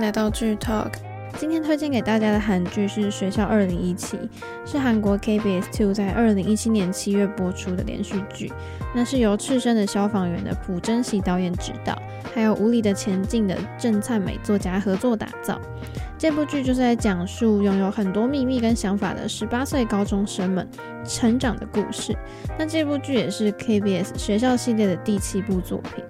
来到剧 Talk。今天推荐给大家的韩剧是《学校2017》，是韩国 KBS Two 在2017年七月播出的连续剧。那是由赤身的消防员的朴真熙导演执导，还有无理的前进的郑灿美作家合作打造。这部剧就是在讲述拥有很多秘密跟想法的十八岁高中生们成长的故事。那这部剧也是 KBS 学校系列的第七部作品。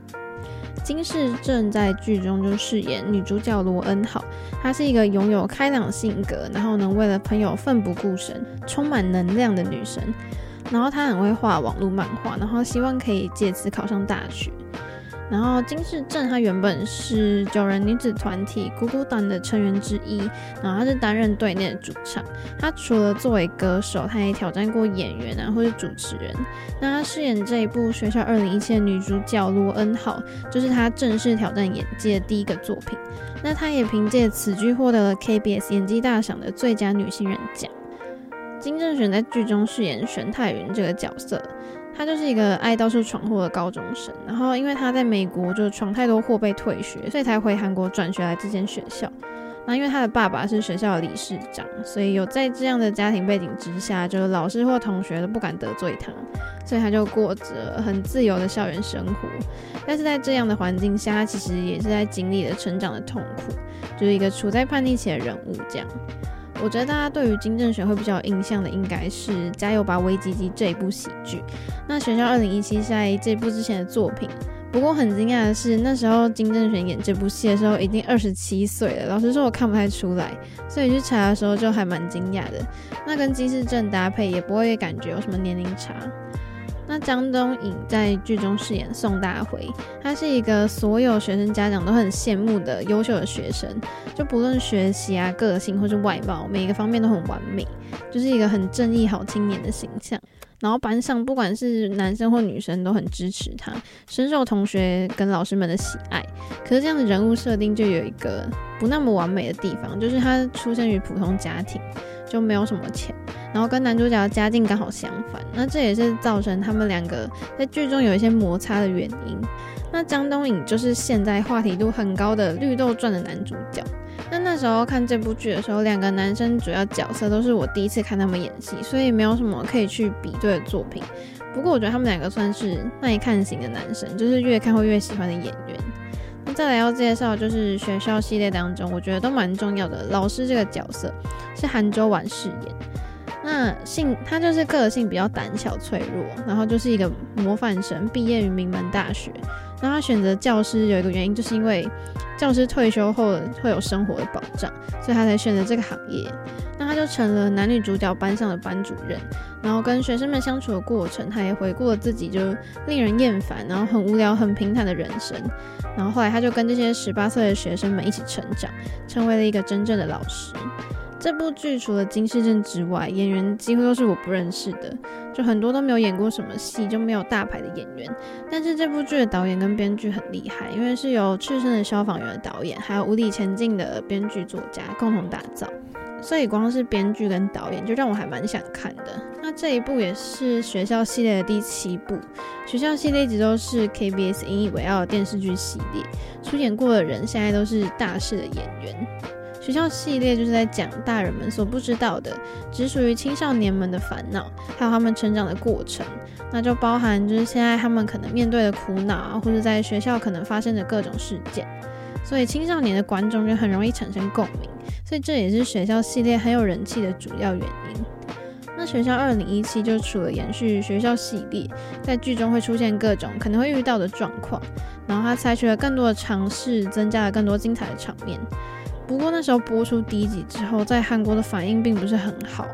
金世正在剧中就饰演女主角罗恩好，她是一个拥有开朗性格，然后能为了朋友奋不顾身、充满能量的女生。然后她很会画网络漫画，然后希望可以借此考上大学。然后金世正他原本是九人女子团体姑姑党的成员之一，然后他是担任队内的主唱。他除了作为歌手，他也挑战过演员啊，或是主持人。那他饰演这一部《学校2017》的女主角罗恩浩，就是他正式挑战演技的第一个作品。那他也凭借此剧获得了 KBS 演技大赏的最佳女新人奖。金正选在剧中饰演玄太云这个角色。他就是一个爱到处闯祸的高中生，然后因为他在美国就闯太多祸被退学，所以才回韩国转学来这间学校。那因为他的爸爸是学校的理事长，所以有在这样的家庭背景之下，就是老师或同学都不敢得罪他，所以他就过着很自由的校园生活。但是在这样的环境下，他其实也是在经历了成长的痛苦，就是一个处在叛逆期的人物这样。我觉得大家对于金正选会比较有印象的，应该是《加油吧，维基基》这一部喜剧。那《学校2017》在这部之前的作品。不过很惊讶的是，那时候金正选演这部戏的时候已经二十七岁了。老实说，我看不太出来，所以去查的时候就还蛮惊讶的。那跟金世正搭配，也不会感觉有什么年龄差。那张东颖在剧中饰演宋大辉，他是一个所有学生家长都很羡慕的优秀的学生，就不论学习啊、个性或是外貌，每一个方面都很完美，就是一个很正义好青年的形象。然后班上不管是男生或女生都很支持他，深受同学跟老师们的喜爱。可是这样的人物设定就有一个不那么完美的地方，就是他出生于普通家庭。就没有什么钱，然后跟男主角的家境刚好相反，那这也是造成他们两个在剧中有一些摩擦的原因。那张东颖就是现在话题度很高的《绿豆传》的男主角。那那时候看这部剧的时候，两个男生主要角色都是我第一次看他们演戏，所以没有什么可以去比对的作品。不过我觉得他们两个算是耐看型的男生，就是越看会越喜欢的演员。再来要介绍就是学校系列当中，我觉得都蛮重要的老师这个角色是韩周婉饰演。那性他就是个性比较胆小脆弱，然后就是一个模范生，毕业于名门大学。那他选择教师有一个原因，就是因为教师退休后会有生活的保障，所以他才选择这个行业。那他就成了男女主角班上的班主任，然后跟学生们相处的过程，他也回顾了自己就令人厌烦，然后很无聊、很平坦的人生。然后后来他就跟这些十八岁的学生们一起成长，成为了一个真正的老师。这部剧除了金世正之外，演员几乎都是我不认识的，就很多都没有演过什么戏，就没有大牌的演员。但是这部剧的导演跟编剧很厉害，因为是由赤身的消防员的导演，还有无理前进的编剧作家共同打造，所以光是编剧跟导演就让我还蛮想看的。那这一部也是学校系列的第七部，学校系列一直都是 KBS 引以为傲的电视剧系列，出演过的人现在都是大势的演员。学校系列就是在讲大人们所不知道的，只属于青少年们的烦恼，还有他们成长的过程。那就包含就是现在他们可能面对的苦恼啊，或者在学校可能发生的各种事件。所以青少年的观众就很容易产生共鸣，所以这也是学校系列很有人气的主要原因。那学校2017就除了延续学校系列，在剧中会出现各种可能会遇到的状况，然后他采取了更多的尝试，增加了更多精彩的场面。不过那时候播出第一集之后，在韩国的反应并不是很好，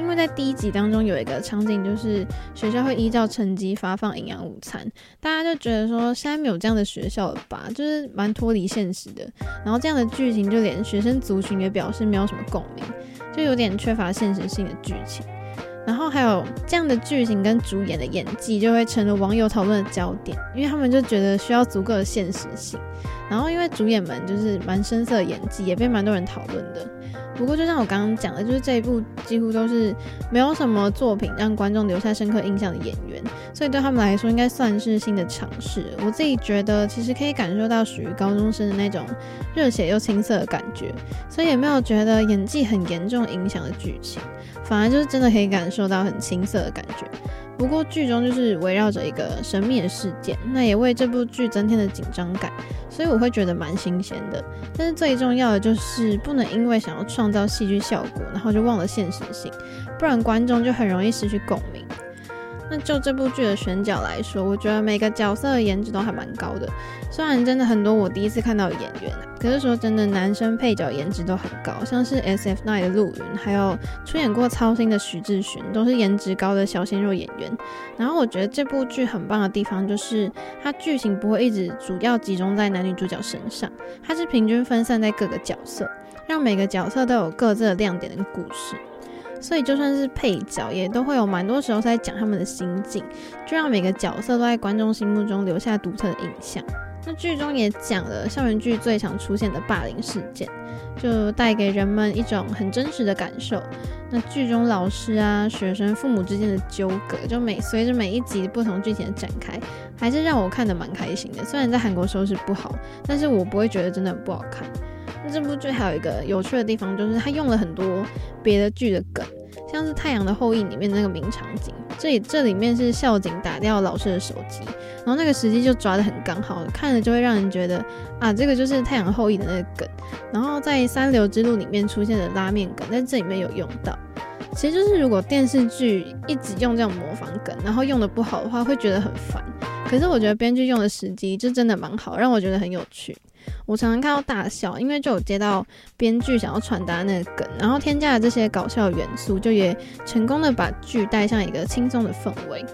因为在第一集当中有一个场景，就是学校会依照成绩发放营养午餐，大家就觉得说现在没有这样的学校了吧，就是蛮脱离现实的。然后这样的剧情，就连学生族群也表示没有什么共鸣，就有点缺乏现实性的剧情。然后还有这样的剧情跟主演的演技，就会成了网友讨论的焦点，因为他们就觉得需要足够的现实性。然后因为主演们就是蛮深色的演技，也被蛮多人讨论的。不过就像我刚刚讲的，就是这一部几乎都是没有什么作品让观众留下深刻印象的演员，所以对他们来说应该算是新的尝试。我自己觉得其实可以感受到属于高中生的那种热血又青涩的感觉，所以也没有觉得演技很严重影响的剧情，反而就是真的可以感受到很青涩的感觉。不过剧中就是围绕着一个神秘的事件，那也为这部剧增添了紧张感，所以我会觉得蛮新鲜的。但是最重要的就是不能因为想要创造戏剧效果，然后就忘了现实性，不然观众就很容易失去共鸣。那就这部剧的选角来说，我觉得每个角色的颜值都还蛮高的。虽然真的很多我第一次看到的演员，可是说真的，男生配角颜值都很高，像是 SF9 的陆云，还有出演过操心的徐志勋，都是颜值高的小鲜肉演员。然后我觉得这部剧很棒的地方就是，它剧情不会一直主要集中在男女主角身上，它是平均分散在各个角色，让每个角色都有各自的亮点跟故事。所以就算是配角，也都会有蛮多时候在讲他们的心境，就让每个角色都在观众心目中留下独特的印象。那剧中也讲了校园剧最常出现的霸凌事件，就带给人们一种很真实的感受。那剧中老师啊、学生、父母之间的纠葛，就每随着每一集不同剧情的展开，还是让我看得蛮开心的。虽然在韩国收视不好，但是我不会觉得真的很不好看。这部剧还有一个有趣的地方，就是他用了很多别的剧的梗，像是《太阳的后裔》里面那个名场景，这里这里面是校警打掉老师的手机，然后那个时机就抓得很刚好，看了就会让人觉得啊，这个就是《太阳的后裔》的那个梗。然后在《三流之路》里面出现的拉面梗，在这里面有用到。其实就是如果电视剧一直用这种模仿梗，然后用的不好的话，会觉得很烦。可是我觉得编剧用的时机就真的蛮好，让我觉得很有趣。我常常看到大笑，因为就有接到编剧想要传达那个梗，然后添加了这些搞笑元素，就也成功的把剧带上一个轻松的氛围。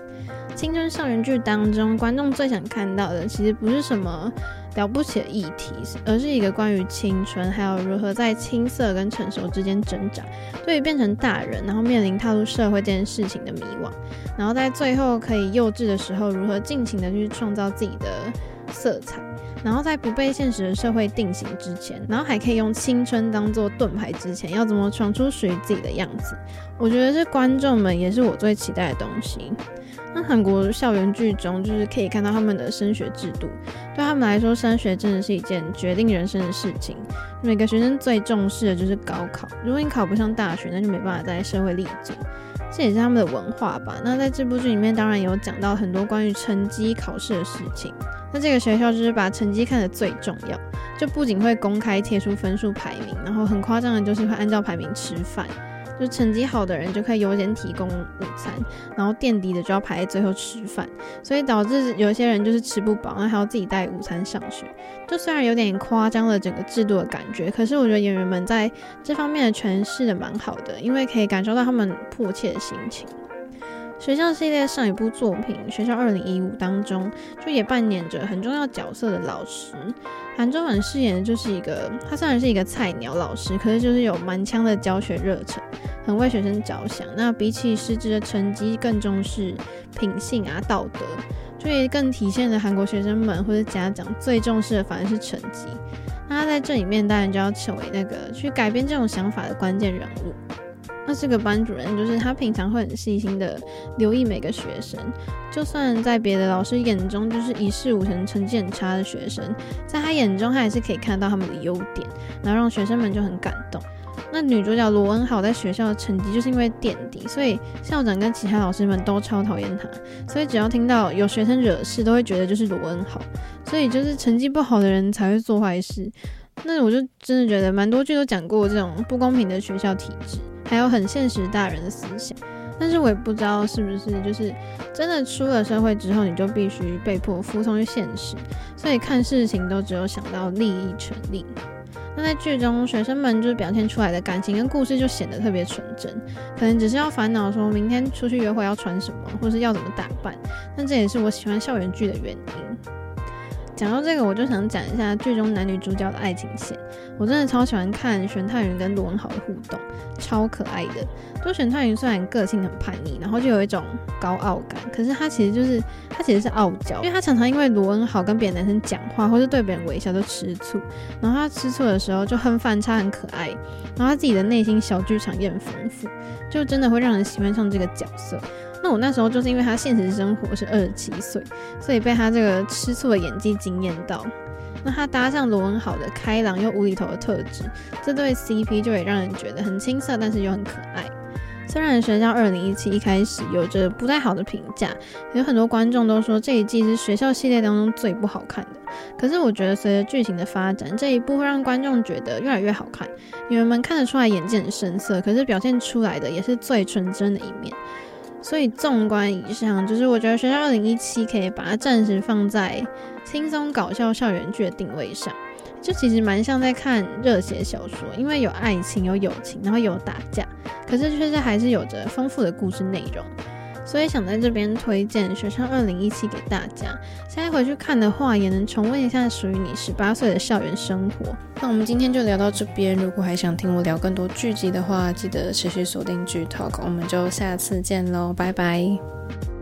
青春校园剧当中，观众最想看到的其实不是什么了不起的议题，而是一个关于青春，还有如何在青涩跟成熟之间挣扎，对于变成大人，然后面临踏入社会这件事情的迷惘，然后在最后可以幼稚的时候，如何尽情的去创造自己的色彩。然后在不被现实的社会定型之前，然后还可以用青春当做盾牌之前，要怎么闯出属于自己的样子？我觉得是观众们也是我最期待的东西。那韩国校园剧中，就是可以看到他们的升学制度，对他们来说，升学真的是一件决定人生的事情。每个学生最重视的就是高考，如果你考不上大学，那就没办法在社会立足。这也是他们的文化吧。那在这部剧里面，当然有讲到很多关于成绩考试的事情。那这个学校就是把成绩看得最重要，就不仅会公开贴出分数排名，然后很夸张的就是会按照排名吃饭。就成绩好的人就可以优先提供午餐，然后垫底的就要排在最后吃饭，所以导致有些人就是吃不饱，那还要自己带午餐上学。就虽然有点夸张了整个制度的感觉，可是我觉得演员们在这方面的诠释的蛮好的，因为可以感受到他们迫切的心情。学校系列上一部作品《学校2015》当中，就也扮演着很重要角色的老师。韩中文饰演的就是一个，他虽然是一个菜鸟老师，可是就是有满腔的教学热忱，很为学生着想。那比起师资的成绩，更重视品性啊、道德，就也更体现了韩国学生们或者家长最重视的反而是成绩。那他在这里面当然就要成为那个去改变这种想法的关键人物。那这个班主任就是他，平常会很细心的留意每个学生，就算在别的老师眼中就是一事无成、成绩很差的学生，在他眼中他还是可以看到他们的优点，然后让学生们就很感动。那女主角罗恩好在学校的成绩就是因为垫底，所以校长跟其他老师们都超讨厌她，所以只要听到有学生惹事，都会觉得就是罗恩好，所以就是成绩不好的人才会做坏事。那我就真的觉得蛮多剧都讲过这种不公平的学校体制。还有很现实大人的思想，但是我也不知道是不是就是真的出了社会之后，你就必须被迫服从于现实，所以看事情都只有想到利益权利。那在剧中，学生们就是表现出来的感情跟故事就显得特别纯真，可能只是要烦恼说明天出去约会要穿什么，或是要怎么打扮。但这也是我喜欢校园剧的原因。讲到这个，我就想讲一下剧中男女主角的爱情线。我真的超喜欢看玄太云跟罗文豪的互动，超可爱的。就玄太云虽然个性很叛逆，然后就有一种高傲感，可是他其实就是他其实是傲娇，因为他常常因为罗文豪跟别的男生讲话，或是对别人微笑都吃醋。然后他吃醋的时候就很反差，很可爱。然后他自己的内心小剧场也很丰富，就真的会让人喜欢上这个角色。那我那时候就是因为他现实生活是二十七岁，所以被他这个吃醋的演技惊艳到。那他搭上罗文好的开朗又无厘头的特质，这对 CP 就会让人觉得很青涩，但是又很可爱。虽然《学校二零一七》一开始有着不太好的评价，有很多观众都说这一季是学校系列当中最不好看的。可是我觉得随着剧情的发展，这一部会让观众觉得越来越好看。演员们看得出来演技很深色，可是表现出来的也是最纯真的一面。所以纵观以上，就是我觉得《学校二零一七》可以把它暂时放在轻松搞笑校园剧的定位上，就其实蛮像在看热血小说，因为有爱情、有友情，然后有打架，可是确实还是有着丰富的故事内容。所以想在这边推荐《学生二零一七》给大家，现在回去看的话，也能重温一下属于你十八岁的校园生活。那我们今天就聊到这边，如果还想听我聊更多剧集的话，记得持续锁定剧 Talk，我们就下次见喽，拜拜。